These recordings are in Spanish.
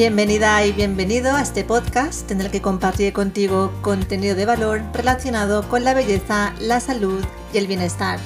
Bienvenida y bienvenido a este podcast en el que compartiré contigo contenido de valor relacionado con la belleza, la salud y el bienestar.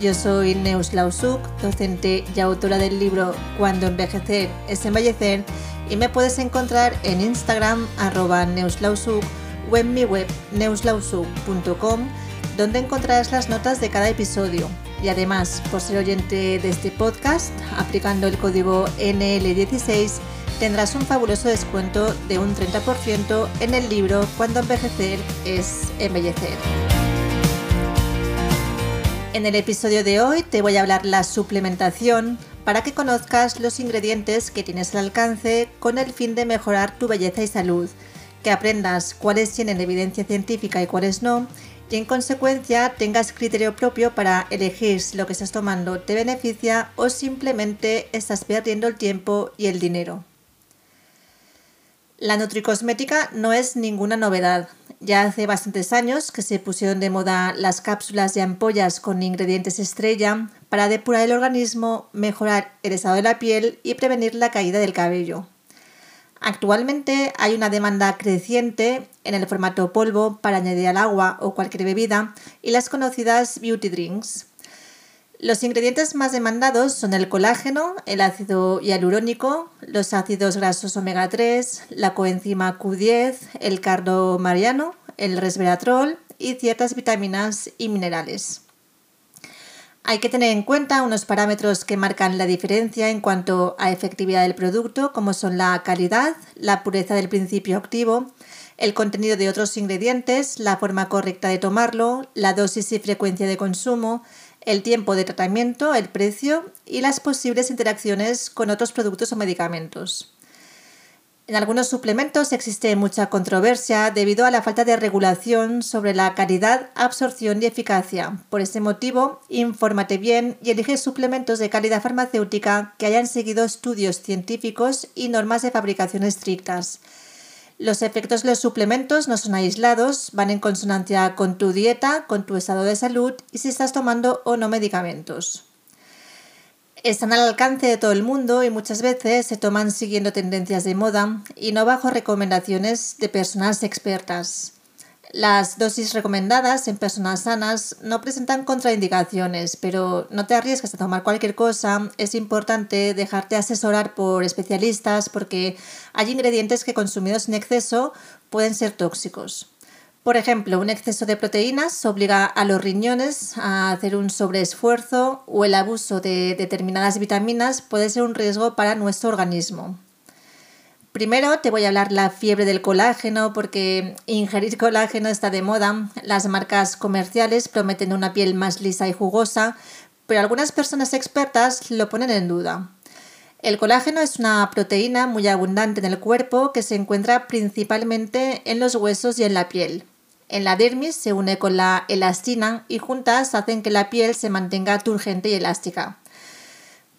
Yo soy Neus Lausuk, docente y autora del libro Cuando envejecer es embellecer y me puedes encontrar en Instagram arroba neuslausuk o en mi web neuslausuk.com donde encontrarás las notas de cada episodio. Y además, por ser oyente de este podcast, aplicando el código NL16, tendrás un fabuloso descuento de un 30% en el libro Cuando envejecer es embellecer. En el episodio de hoy te voy a hablar la suplementación para que conozcas los ingredientes que tienes al alcance con el fin de mejorar tu belleza y salud, que aprendas cuáles tienen evidencia científica y cuáles no, y en consecuencia tengas criterio propio para elegir si lo que estás tomando te beneficia o simplemente estás perdiendo el tiempo y el dinero. La nutricosmética no es ninguna novedad. Ya hace bastantes años que se pusieron de moda las cápsulas y ampollas con ingredientes estrella para depurar el organismo, mejorar el estado de la piel y prevenir la caída del cabello. Actualmente hay una demanda creciente en el formato polvo para añadir al agua o cualquier bebida y las conocidas beauty drinks. Los ingredientes más demandados son el colágeno, el ácido hialurónico, los ácidos grasos omega 3, la coenzima Q10, el cardo mariano, el resveratrol y ciertas vitaminas y minerales. Hay que tener en cuenta unos parámetros que marcan la diferencia en cuanto a efectividad del producto, como son la calidad, la pureza del principio activo, el contenido de otros ingredientes, la forma correcta de tomarlo, la dosis y frecuencia de consumo, el tiempo de tratamiento, el precio y las posibles interacciones con otros productos o medicamentos. En algunos suplementos existe mucha controversia debido a la falta de regulación sobre la calidad, absorción y eficacia. Por este motivo, infórmate bien y elige suplementos de calidad farmacéutica que hayan seguido estudios científicos y normas de fabricación estrictas. Los efectos de los suplementos no son aislados, van en consonancia con tu dieta, con tu estado de salud y si estás tomando o no medicamentos. Están al alcance de todo el mundo y muchas veces se toman siguiendo tendencias de moda y no bajo recomendaciones de personas expertas. Las dosis recomendadas en personas sanas no presentan contraindicaciones, pero no te arriesgues a tomar cualquier cosa. Es importante dejarte asesorar por especialistas porque hay ingredientes que consumidos en exceso pueden ser tóxicos. Por ejemplo, un exceso de proteínas obliga a los riñones a hacer un sobreesfuerzo o el abuso de determinadas vitaminas puede ser un riesgo para nuestro organismo. Primero te voy a hablar la fiebre del colágeno porque ingerir colágeno está de moda. Las marcas comerciales prometen una piel más lisa y jugosa, pero algunas personas expertas lo ponen en duda. El colágeno es una proteína muy abundante en el cuerpo que se encuentra principalmente en los huesos y en la piel. En la dermis se une con la elastina y juntas hacen que la piel se mantenga turgente y elástica.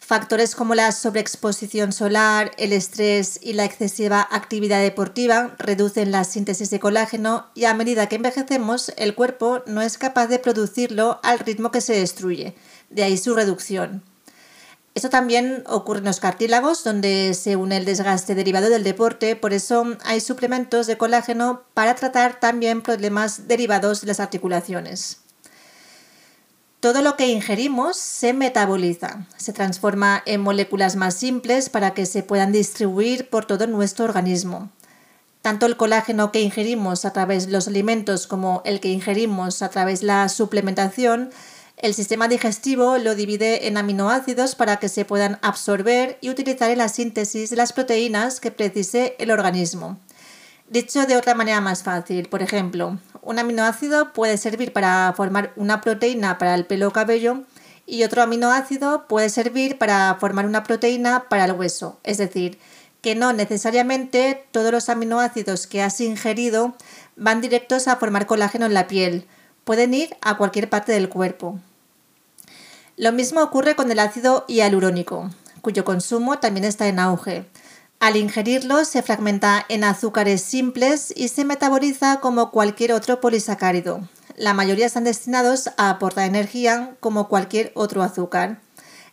Factores como la sobreexposición solar, el estrés y la excesiva actividad deportiva reducen la síntesis de colágeno y a medida que envejecemos el cuerpo no es capaz de producirlo al ritmo que se destruye, de ahí su reducción. Esto también ocurre en los cartílagos, donde se une el desgaste derivado del deporte, por eso hay suplementos de colágeno para tratar también problemas derivados de las articulaciones. Todo lo que ingerimos se metaboliza, se transforma en moléculas más simples para que se puedan distribuir por todo nuestro organismo. Tanto el colágeno que ingerimos a través de los alimentos como el que ingerimos a través de la suplementación, el sistema digestivo lo divide en aminoácidos para que se puedan absorber y utilizar en la síntesis de las proteínas que precise el organismo. Dicho de otra manera más fácil, por ejemplo, un aminoácido puede servir para formar una proteína para el pelo o cabello y otro aminoácido puede servir para formar una proteína para el hueso. Es decir, que no necesariamente todos los aminoácidos que has ingerido van directos a formar colágeno en la piel, pueden ir a cualquier parte del cuerpo. Lo mismo ocurre con el ácido hialurónico, cuyo consumo también está en auge. Al ingerirlo se fragmenta en azúcares simples y se metaboliza como cualquier otro polisacárido. La mayoría están destinados a aportar energía como cualquier otro azúcar.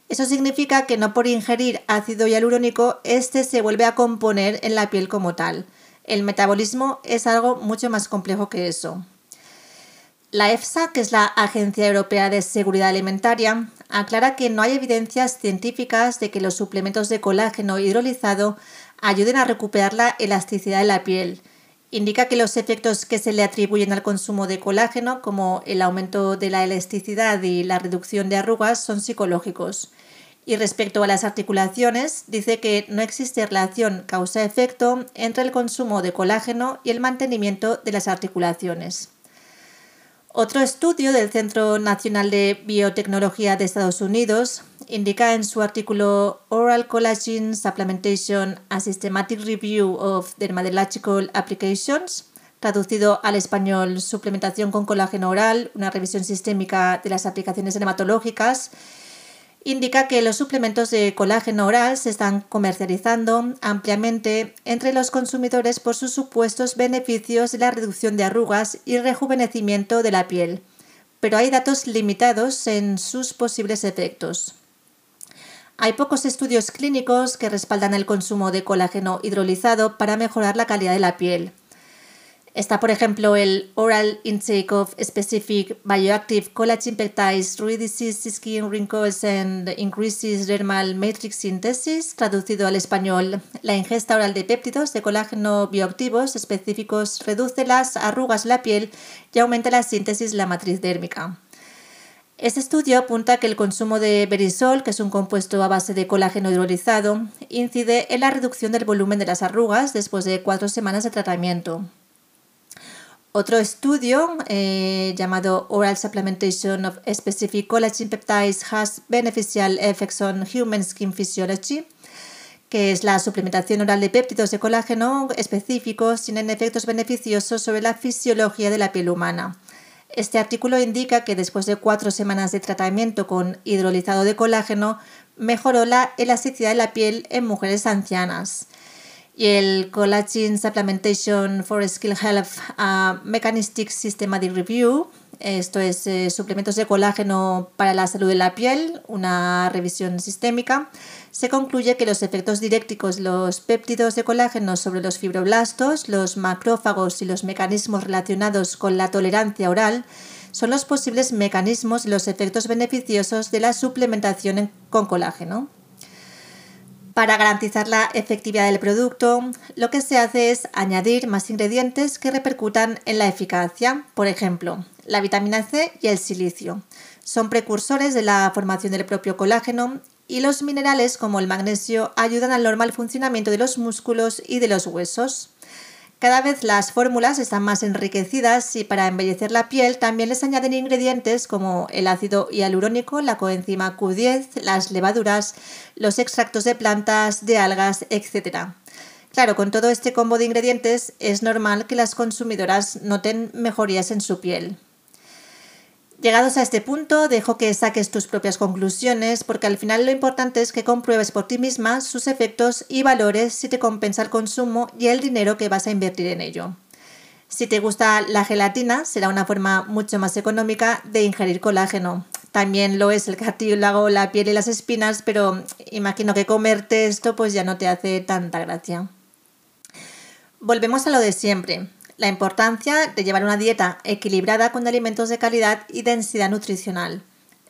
Eso significa que no por ingerir ácido hialurónico, este se vuelve a componer en la piel como tal. El metabolismo es algo mucho más complejo que eso. La EFSA, que es la Agencia Europea de Seguridad Alimentaria, aclara que no hay evidencias científicas de que los suplementos de colágeno hidrolizado ayuden a recuperar la elasticidad de la piel. Indica que los efectos que se le atribuyen al consumo de colágeno, como el aumento de la elasticidad y la reducción de arrugas, son psicológicos. Y respecto a las articulaciones, dice que no existe relación causa-efecto entre el consumo de colágeno y el mantenimiento de las articulaciones. Otro estudio del Centro Nacional de Biotecnología de Estados Unidos indica en su artículo Oral Collagen Supplementation, a Systematic Review of Dermatological Applications, traducido al español Suplementación con colágeno oral, una revisión sistémica de las aplicaciones dermatológicas, indica que los suplementos de colágeno oral se están comercializando ampliamente entre los consumidores por sus supuestos beneficios de la reducción de arrugas y rejuvenecimiento de la piel, pero hay datos limitados en sus posibles efectos. Hay pocos estudios clínicos que respaldan el consumo de colágeno hidrolizado para mejorar la calidad de la piel. Está, por ejemplo, el Oral Intake of Specific Bioactive Collagen Peptides Reduces Skin Wrinkles and Increases Dermal Matrix Synthesis, traducido al español. La ingesta oral de péptidos de colágeno bioactivos específicos reduce las arrugas de la piel y aumenta la síntesis de la matriz dérmica. Este estudio apunta que el consumo de berisol, que es un compuesto a base de colágeno hidrolizado, incide en la reducción del volumen de las arrugas después de cuatro semanas de tratamiento. Otro estudio eh, llamado Oral Supplementation of Specific Collagen Peptides has Beneficial Effects on Human Skin Physiology, que es la suplementación oral de péptidos de colágeno específicos, tienen efectos beneficiosos sobre la fisiología de la piel humana. Este artículo indica que después de cuatro semanas de tratamiento con hidrolizado de colágeno, mejoró la elasticidad de la piel en mujeres ancianas y el Collagen Supplementation for Skill Health uh, Mechanistic Systematic Review. Esto es eh, suplementos de colágeno para la salud de la piel, una revisión sistémica. Se concluye que los efectos de los péptidos de colágeno sobre los fibroblastos, los macrófagos y los mecanismos relacionados con la tolerancia oral son los posibles mecanismos y los efectos beneficiosos de la suplementación con colágeno. Para garantizar la efectividad del producto, lo que se hace es añadir más ingredientes que repercutan en la eficacia. Por ejemplo, la vitamina C y el silicio. Son precursores de la formación del propio colágeno y los minerales como el magnesio ayudan al normal funcionamiento de los músculos y de los huesos. Cada vez las fórmulas están más enriquecidas y para embellecer la piel también les añaden ingredientes como el ácido hialurónico, la coenzima Q10, las levaduras, los extractos de plantas, de algas, etc. Claro, con todo este combo de ingredientes es normal que las consumidoras noten mejorías en su piel. Llegados a este punto, dejo que saques tus propias conclusiones porque al final lo importante es que compruebes por ti misma sus efectos y valores si te compensa el consumo y el dinero que vas a invertir en ello. Si te gusta la gelatina, será una forma mucho más económica de ingerir colágeno. También lo es el cartílago, la piel y las espinas, pero imagino que comerte esto pues ya no te hace tanta gracia. Volvemos a lo de siempre la importancia de llevar una dieta equilibrada con alimentos de calidad y densidad nutricional.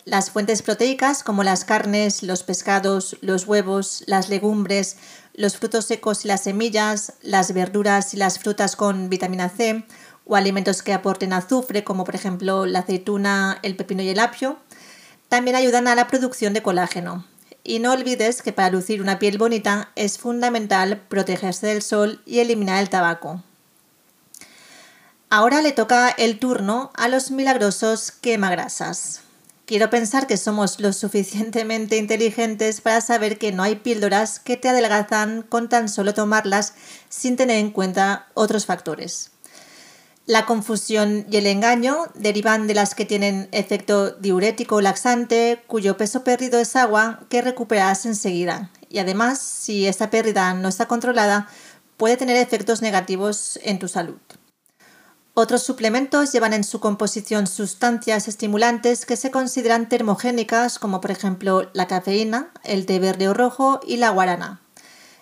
Las fuentes proteicas como las carnes, los pescados, los huevos, las legumbres, los frutos secos y las semillas, las verduras y las frutas con vitamina C o alimentos que aporten azufre como por ejemplo la aceituna, el pepino y el apio, también ayudan a la producción de colágeno. Y no olvides que para lucir una piel bonita es fundamental protegerse del sol y eliminar el tabaco. Ahora le toca el turno a los milagrosos quemagrasas. Quiero pensar que somos lo suficientemente inteligentes para saber que no hay píldoras que te adelgazan con tan solo tomarlas sin tener en cuenta otros factores. La confusión y el engaño derivan de las que tienen efecto diurético o laxante, cuyo peso perdido es agua que recuperarás enseguida. Y además, si esta pérdida no está controlada, puede tener efectos negativos en tu salud. Otros suplementos llevan en su composición sustancias estimulantes que se consideran termogénicas, como por ejemplo la cafeína, el té verde o rojo y la guarana.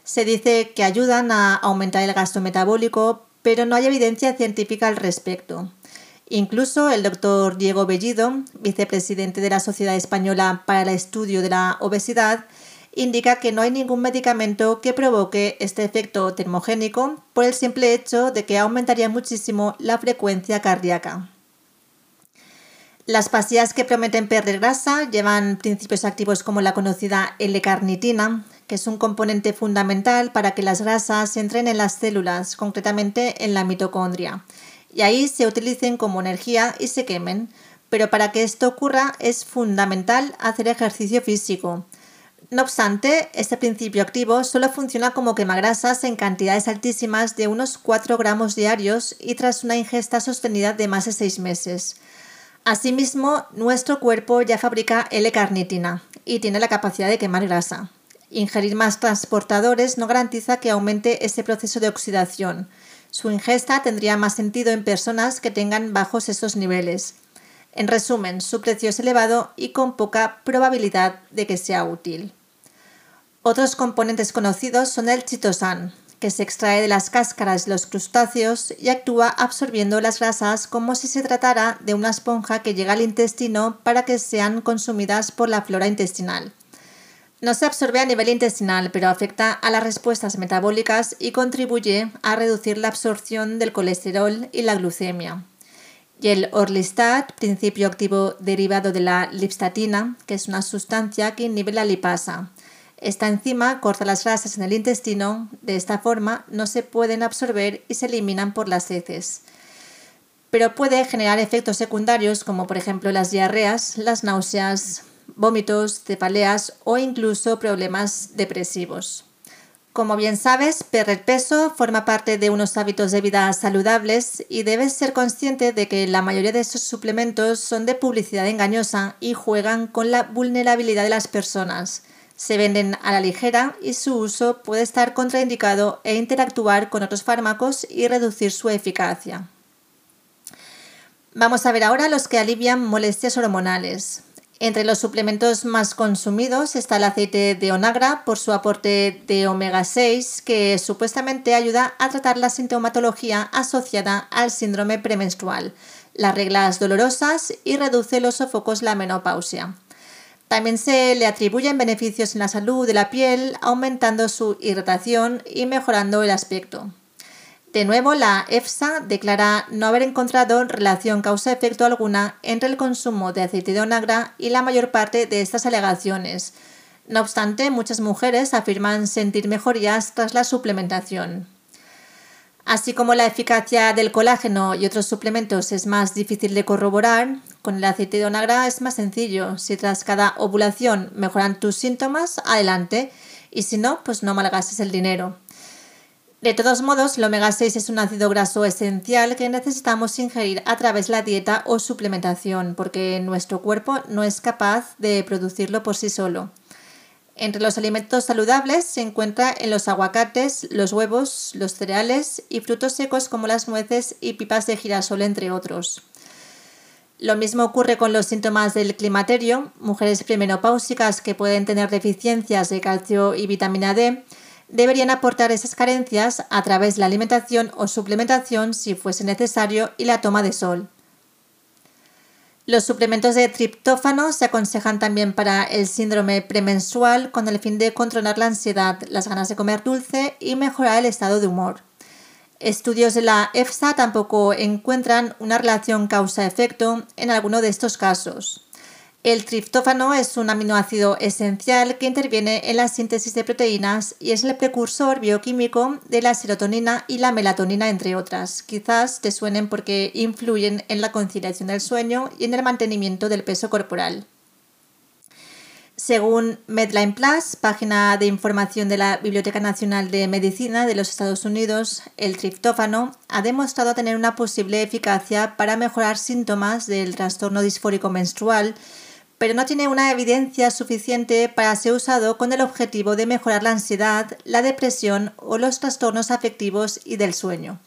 Se dice que ayudan a aumentar el gasto metabólico, pero no hay evidencia científica al respecto. Incluso el doctor Diego Bellido, vicepresidente de la Sociedad Española para el Estudio de la Obesidad, indica que no hay ningún medicamento que provoque este efecto termogénico por el simple hecho de que aumentaría muchísimo la frecuencia cardíaca. Las pastillas que prometen perder grasa llevan principios activos como la conocida L-carnitina, que es un componente fundamental para que las grasas entren en las células, concretamente en la mitocondria, y ahí se utilicen como energía y se quemen. Pero para que esto ocurra es fundamental hacer ejercicio físico, no obstante, este principio activo solo funciona como quemagrasas en cantidades altísimas de unos 4 gramos diarios y tras una ingesta sostenida de más de 6 meses. Asimismo, nuestro cuerpo ya fabrica L-carnitina y tiene la capacidad de quemar grasa. Ingerir más transportadores no garantiza que aumente ese proceso de oxidación. Su ingesta tendría más sentido en personas que tengan bajos esos niveles. En resumen, su precio es elevado y con poca probabilidad de que sea útil. Otros componentes conocidos son el chitosan, que se extrae de las cáscaras de los crustáceos y actúa absorbiendo las grasas como si se tratara de una esponja que llega al intestino para que sean consumidas por la flora intestinal. No se absorbe a nivel intestinal, pero afecta a las respuestas metabólicas y contribuye a reducir la absorción del colesterol y la glucemia y el orlistat, principio activo derivado de la lipstatina, que es una sustancia que inhibe la lipasa. Esta enzima corta las grasas en el intestino, de esta forma no se pueden absorber y se eliminan por las heces. Pero puede generar efectos secundarios como por ejemplo las diarreas, las náuseas, vómitos, cefaleas o incluso problemas depresivos. Como bien sabes, perder peso forma parte de unos hábitos de vida saludables y debes ser consciente de que la mayoría de esos suplementos son de publicidad engañosa y juegan con la vulnerabilidad de las personas. Se venden a la ligera y su uso puede estar contraindicado e interactuar con otros fármacos y reducir su eficacia. Vamos a ver ahora los que alivian molestias hormonales. Entre los suplementos más consumidos está el aceite de onagra por su aporte de omega 6 que supuestamente ayuda a tratar la sintomatología asociada al síndrome premenstrual, las reglas dolorosas y reduce los sofocos la menopausia. También se le atribuyen beneficios en la salud de la piel, aumentando su hidratación y mejorando el aspecto. De nuevo, la EFSA declara no haber encontrado relación causa-efecto alguna entre el consumo de aceite de onagra y la mayor parte de estas alegaciones. No obstante, muchas mujeres afirman sentir mejorías tras la suplementación. Así como la eficacia del colágeno y otros suplementos es más difícil de corroborar, con el aceite de onagra es más sencillo. Si tras cada ovulación mejoran tus síntomas, adelante, y si no, pues no malgastes el dinero. De todos modos, el omega 6 es un ácido graso esencial que necesitamos ingerir a través de la dieta o suplementación, porque nuestro cuerpo no es capaz de producirlo por sí solo. Entre los alimentos saludables se encuentra en los aguacates, los huevos, los cereales y frutos secos como las nueces y pipas de girasol, entre otros. Lo mismo ocurre con los síntomas del climaterio, mujeres premenopáusicas que pueden tener deficiencias de calcio y vitamina D, deberían aportar esas carencias a través de la alimentación o suplementación si fuese necesario y la toma de sol. Los suplementos de triptófano se aconsejan también para el síndrome premenstrual con el fin de controlar la ansiedad, las ganas de comer dulce y mejorar el estado de humor. Estudios de la EFSA tampoco encuentran una relación causa-efecto en alguno de estos casos. El triptófano es un aminoácido esencial que interviene en la síntesis de proteínas y es el precursor bioquímico de la serotonina y la melatonina, entre otras. Quizás te suenen porque influyen en la conciliación del sueño y en el mantenimiento del peso corporal. Según Medline Plus, página de información de la Biblioteca Nacional de Medicina de los Estados Unidos, el triptófano ha demostrado tener una posible eficacia para mejorar síntomas del trastorno disfórico menstrual pero no tiene una evidencia suficiente para ser usado con el objetivo de mejorar la ansiedad, la depresión o los trastornos afectivos y del sueño.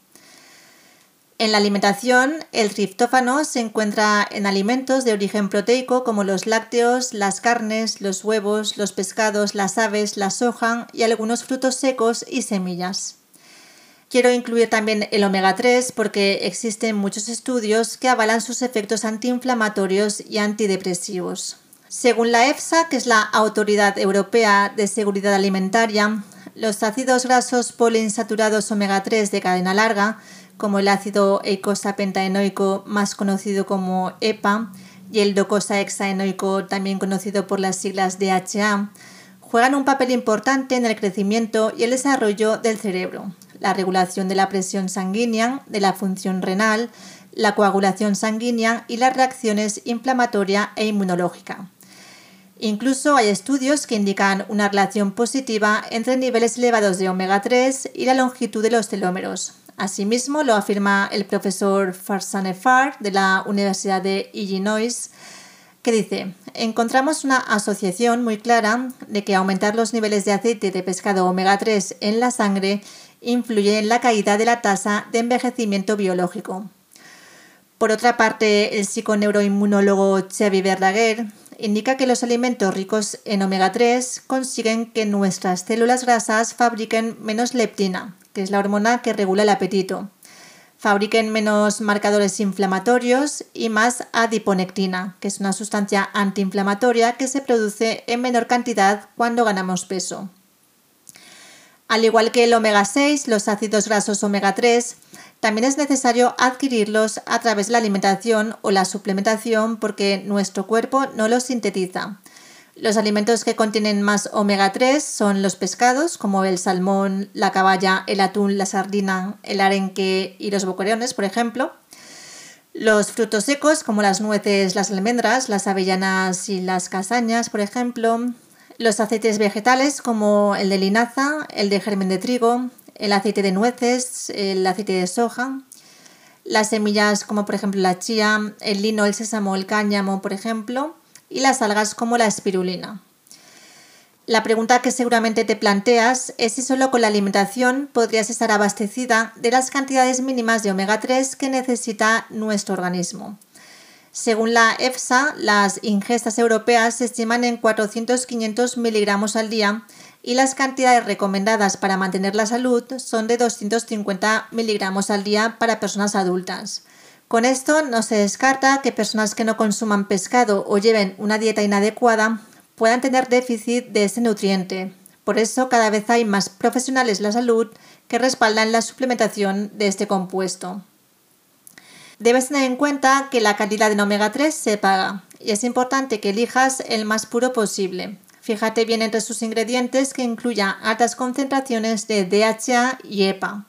En la alimentación, el triptófano se encuentra en alimentos de origen proteico como los lácteos, las carnes, los huevos, los pescados, las aves, la soja y algunos frutos secos y semillas. Quiero incluir también el omega 3 porque existen muchos estudios que avalan sus efectos antiinflamatorios y antidepresivos. Según la EFSA, que es la Autoridad Europea de Seguridad Alimentaria, los ácidos grasos poliinsaturados omega 3 de cadena larga como el ácido eicosapentaenoico más conocido como EPA y el docosahexaenoico también conocido por las siglas DHA, juegan un papel importante en el crecimiento y el desarrollo del cerebro, la regulación de la presión sanguínea, de la función renal, la coagulación sanguínea y las reacciones inflamatoria e inmunológica. Incluso hay estudios que indican una relación positiva entre niveles elevados de omega 3 y la longitud de los telómeros, Asimismo, lo afirma el profesor Farsane Far de la Universidad de Illinois, que dice, encontramos una asociación muy clara de que aumentar los niveles de aceite de pescado omega 3 en la sangre influye en la caída de la tasa de envejecimiento biológico. Por otra parte, el psiconeuroinmunólogo Xavi Verdaguer indica que los alimentos ricos en omega 3 consiguen que nuestras células grasas fabriquen menos leptina, que es la hormona que regula el apetito. Fabriquen menos marcadores inflamatorios y más adiponectina, que es una sustancia antiinflamatoria que se produce en menor cantidad cuando ganamos peso. Al igual que el omega 6, los ácidos grasos omega 3, también es necesario adquirirlos a través de la alimentación o la suplementación porque nuestro cuerpo no los sintetiza. Los alimentos que contienen más omega 3 son los pescados, como el salmón, la caballa, el atún, la sardina, el arenque y los boquerones, por ejemplo. Los frutos secos, como las nueces, las almendras, las avellanas y las castañas, por ejemplo. Los aceites vegetales, como el de linaza, el de germen de trigo, el aceite de nueces, el aceite de soja. Las semillas, como por ejemplo la chía, el lino, el sésamo, el cáñamo, por ejemplo y las algas como la espirulina. La pregunta que seguramente te planteas es si solo con la alimentación podrías estar abastecida de las cantidades mínimas de omega 3 que necesita nuestro organismo. Según la EFSA, las ingestas europeas se estiman en 400-500 miligramos al día y las cantidades recomendadas para mantener la salud son de 250 miligramos al día para personas adultas. Con esto no se descarta que personas que no consuman pescado o lleven una dieta inadecuada puedan tener déficit de ese nutriente. Por eso cada vez hay más profesionales de la salud que respaldan la suplementación de este compuesto. Debes tener en cuenta que la cantidad de omega 3 se paga y es importante que elijas el más puro posible. Fíjate bien entre sus ingredientes que incluya altas concentraciones de DHA y EPA.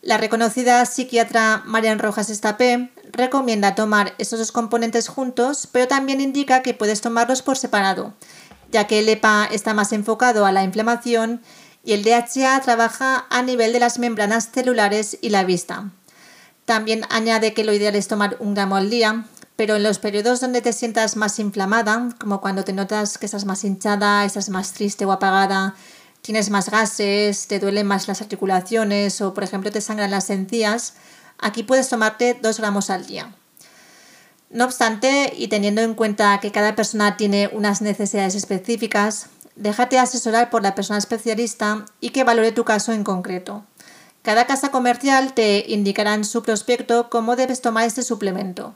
La reconocida psiquiatra Marian Rojas Estapé recomienda tomar estos dos componentes juntos, pero también indica que puedes tomarlos por separado, ya que el EPA está más enfocado a la inflamación y el DHA trabaja a nivel de las membranas celulares y la vista. También añade que lo ideal es tomar un gramo al día, pero en los periodos donde te sientas más inflamada, como cuando te notas que estás más hinchada, estás más triste o apagada, tienes más gases, te duelen más las articulaciones o por ejemplo te sangran las encías, aquí puedes tomarte 2 gramos al día. No obstante, y teniendo en cuenta que cada persona tiene unas necesidades específicas, déjate asesorar por la persona especialista y que valore tu caso en concreto. Cada casa comercial te indicará en su prospecto cómo debes tomar este suplemento.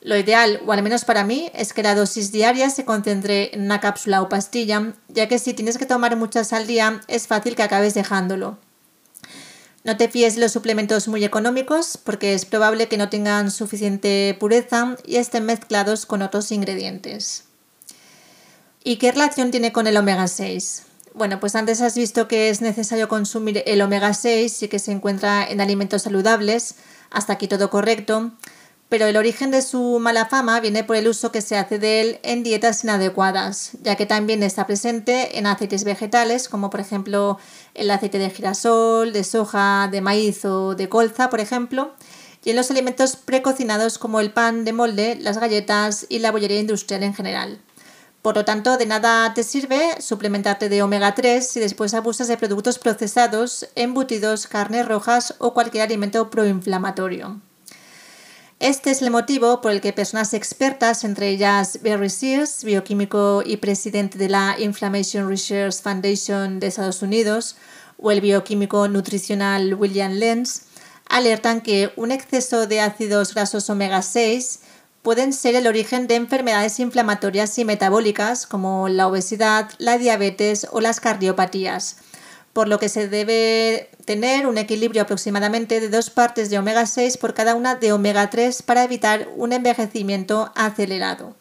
Lo ideal, o al menos para mí, es que la dosis diaria se concentre en una cápsula o pastilla, ya que si tienes que tomar muchas al día es fácil que acabes dejándolo. No te fíes de los suplementos muy económicos porque es probable que no tengan suficiente pureza y estén mezclados con otros ingredientes. ¿Y qué relación tiene con el omega 6? Bueno, pues antes has visto que es necesario consumir el omega 6 y que se encuentra en alimentos saludables, hasta aquí todo correcto. Pero el origen de su mala fama viene por el uso que se hace de él en dietas inadecuadas, ya que también está presente en aceites vegetales, como por ejemplo el aceite de girasol, de soja, de maíz o de colza, por ejemplo, y en los alimentos precocinados como el pan de molde, las galletas y la bollería industrial en general. Por lo tanto, de nada te sirve suplementarte de omega 3 si después abusas de productos procesados, embutidos, carnes rojas o cualquier alimento proinflamatorio. Este es el motivo por el que personas expertas, entre ellas Barry Sears, bioquímico y presidente de la Inflammation Research Foundation de Estados Unidos, o el bioquímico nutricional William Lenz, alertan que un exceso de ácidos grasos omega 6 pueden ser el origen de enfermedades inflamatorias y metabólicas como la obesidad, la diabetes o las cardiopatías por lo que se debe tener un equilibrio aproximadamente de dos partes de omega 6 por cada una de omega 3 para evitar un envejecimiento acelerado.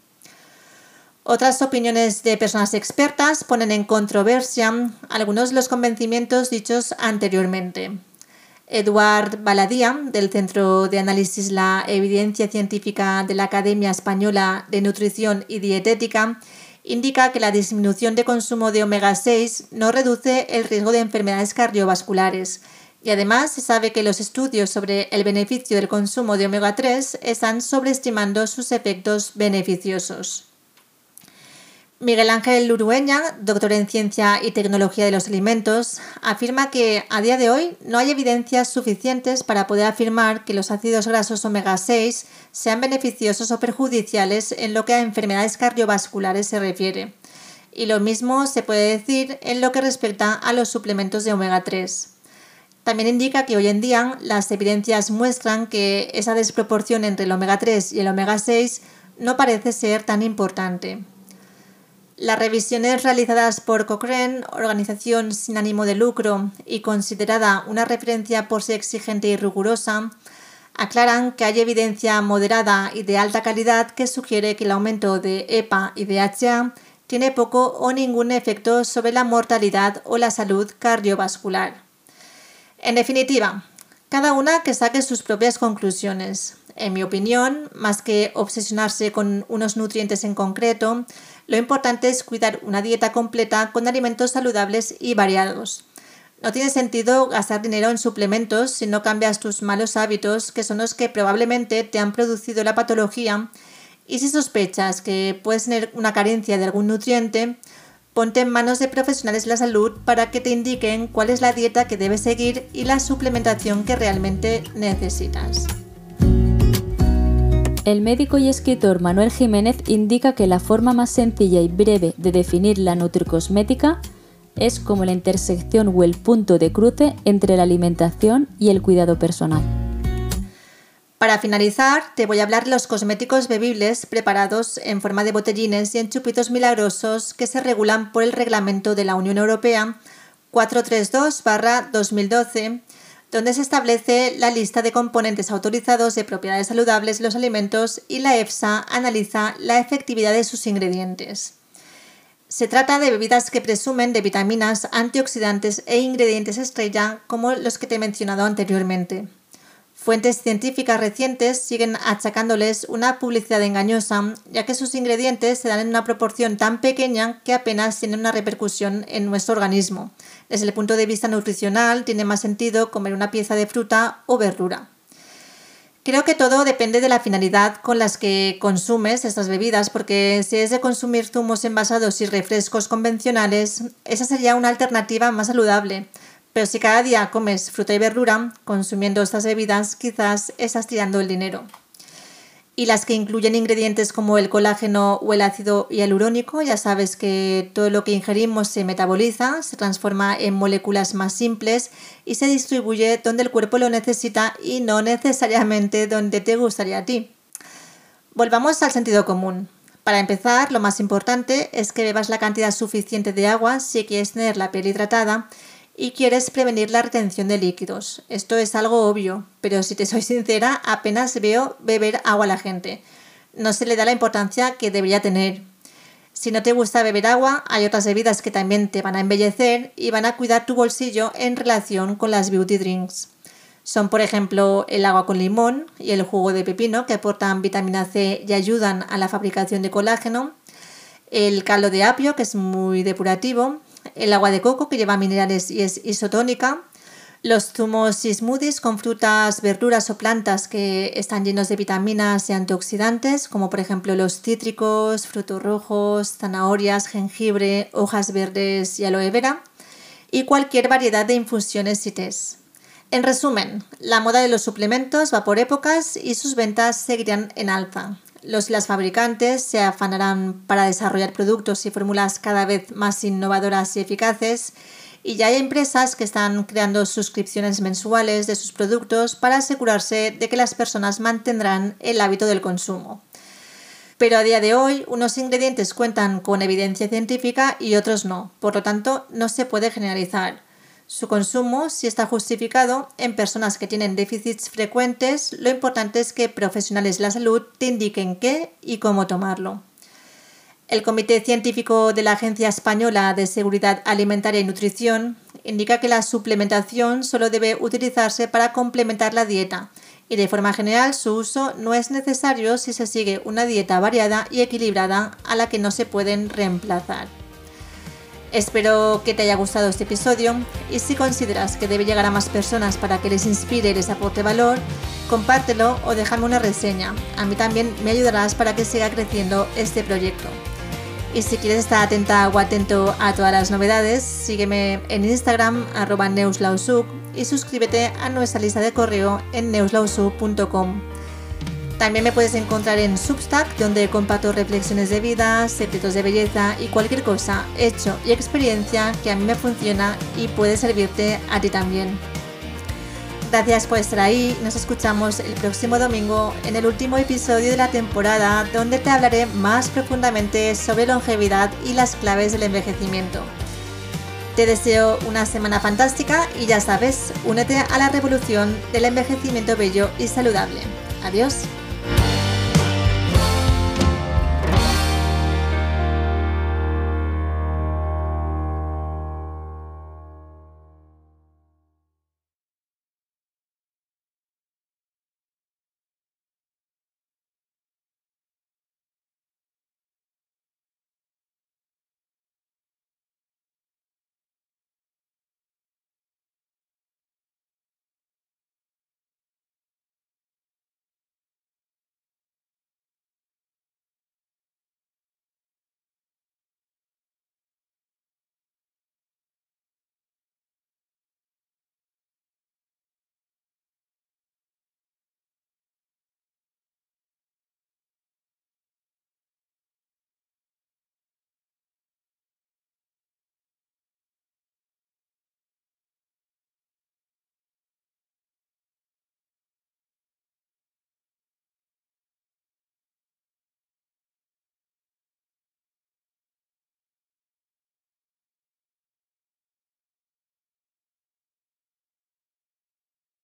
Otras opiniones de personas expertas ponen en controversia algunos de los convencimientos dichos anteriormente. Eduard Baladía, del Centro de Análisis La Evidencia Científica de la Academia Española de Nutrición y Dietética, indica que la disminución de consumo de omega 6 no reduce el riesgo de enfermedades cardiovasculares. Y además se sabe que los estudios sobre el beneficio del consumo de omega 3 están sobreestimando sus efectos beneficiosos. Miguel Ángel Urueña, doctor en Ciencia y Tecnología de los Alimentos, afirma que a día de hoy no hay evidencias suficientes para poder afirmar que los ácidos grasos omega 6 sean beneficiosos o perjudiciales en lo que a enfermedades cardiovasculares se refiere. Y lo mismo se puede decir en lo que respecta a los suplementos de omega 3. También indica que hoy en día las evidencias muestran que esa desproporción entre el omega 3 y el omega 6 no parece ser tan importante. Las revisiones realizadas por Cochrane, organización sin ánimo de lucro y considerada una referencia por ser exigente y rigurosa, aclaran que hay evidencia moderada y de alta calidad que sugiere que el aumento de EPA y DHA tiene poco o ningún efecto sobre la mortalidad o la salud cardiovascular. En definitiva, cada una que saque sus propias conclusiones. En mi opinión, más que obsesionarse con unos nutrientes en concreto, lo importante es cuidar una dieta completa con alimentos saludables y variados. No tiene sentido gastar dinero en suplementos si no cambias tus malos hábitos, que son los que probablemente te han producido la patología, y si sospechas que puedes tener una carencia de algún nutriente, ponte en manos de profesionales de la salud para que te indiquen cuál es la dieta que debes seguir y la suplementación que realmente necesitas. El médico y escritor Manuel Jiménez indica que la forma más sencilla y breve de definir la nutricosmética es como la intersección o el punto de cruce entre la alimentación y el cuidado personal. Para finalizar, te voy a hablar de los cosméticos bebibles preparados en forma de botellines y en chupitos milagrosos que se regulan por el reglamento de la Unión Europea 432-2012 donde se establece la lista de componentes autorizados de propiedades saludables de los alimentos y la EFSA analiza la efectividad de sus ingredientes. Se trata de bebidas que presumen de vitaminas, antioxidantes e ingredientes estrella como los que te he mencionado anteriormente. Fuentes científicas recientes siguen achacándoles una publicidad engañosa, ya que sus ingredientes se dan en una proporción tan pequeña que apenas tienen una repercusión en nuestro organismo. Desde el punto de vista nutricional, tiene más sentido comer una pieza de fruta o verdura. Creo que todo depende de la finalidad con las que consumes estas bebidas, porque si es de consumir zumos envasados y refrescos convencionales, esa sería una alternativa más saludable pero si cada día comes fruta y verdura, consumiendo estas bebidas, quizás estás tirando el dinero. Y las que incluyen ingredientes como el colágeno o el ácido hialurónico, ya sabes que todo lo que ingerimos se metaboliza, se transforma en moléculas más simples y se distribuye donde el cuerpo lo necesita y no necesariamente donde te gustaría a ti. Volvamos al sentido común. Para empezar, lo más importante es que bebas la cantidad suficiente de agua si quieres tener la piel hidratada y quieres prevenir la retención de líquidos. Esto es algo obvio, pero si te soy sincera, apenas veo beber agua a la gente. No se le da la importancia que debería tener. Si no te gusta beber agua, hay otras bebidas que también te van a embellecer y van a cuidar tu bolsillo en relación con las beauty drinks. Son, por ejemplo, el agua con limón y el jugo de pepino, que aportan vitamina C y ayudan a la fabricación de colágeno, el caldo de apio, que es muy depurativo, el agua de coco que lleva minerales y es isotónica, los zumos y smoothies con frutas, verduras o plantas que están llenos de vitaminas y antioxidantes, como por ejemplo los cítricos, frutos rojos, zanahorias, jengibre, hojas verdes y aloe vera, y cualquier variedad de infusiones y tés. En resumen, la moda de los suplementos va por épocas y sus ventas seguirán en alza. Los las fabricantes se afanarán para desarrollar productos y fórmulas cada vez más innovadoras y eficaces y ya hay empresas que están creando suscripciones mensuales de sus productos para asegurarse de que las personas mantendrán el hábito del consumo. Pero a día de hoy unos ingredientes cuentan con evidencia científica y otros no, por lo tanto no se puede generalizar. Su consumo, si está justificado en personas que tienen déficits frecuentes, lo importante es que profesionales de la salud te indiquen qué y cómo tomarlo. El Comité Científico de la Agencia Española de Seguridad Alimentaria y Nutrición indica que la suplementación solo debe utilizarse para complementar la dieta y de forma general su uso no es necesario si se sigue una dieta variada y equilibrada a la que no se pueden reemplazar. Espero que te haya gustado este episodio y si consideras que debe llegar a más personas para que les inspire y les aporte valor, compártelo o déjame una reseña. A mí también me ayudarás para que siga creciendo este proyecto. Y si quieres estar atenta o atento a todas las novedades, sígueme en Instagram arroba y suscríbete a nuestra lista de correo en neuslausuk.com. También me puedes encontrar en Substack, donde comparto reflexiones de vida, secretos de belleza y cualquier cosa, hecho y experiencia que a mí me funciona y puede servirte a ti también. Gracias por estar ahí, nos escuchamos el próximo domingo en el último episodio de la temporada donde te hablaré más profundamente sobre longevidad y las claves del envejecimiento. Te deseo una semana fantástica y ya sabes, únete a la revolución del envejecimiento bello y saludable. Adiós.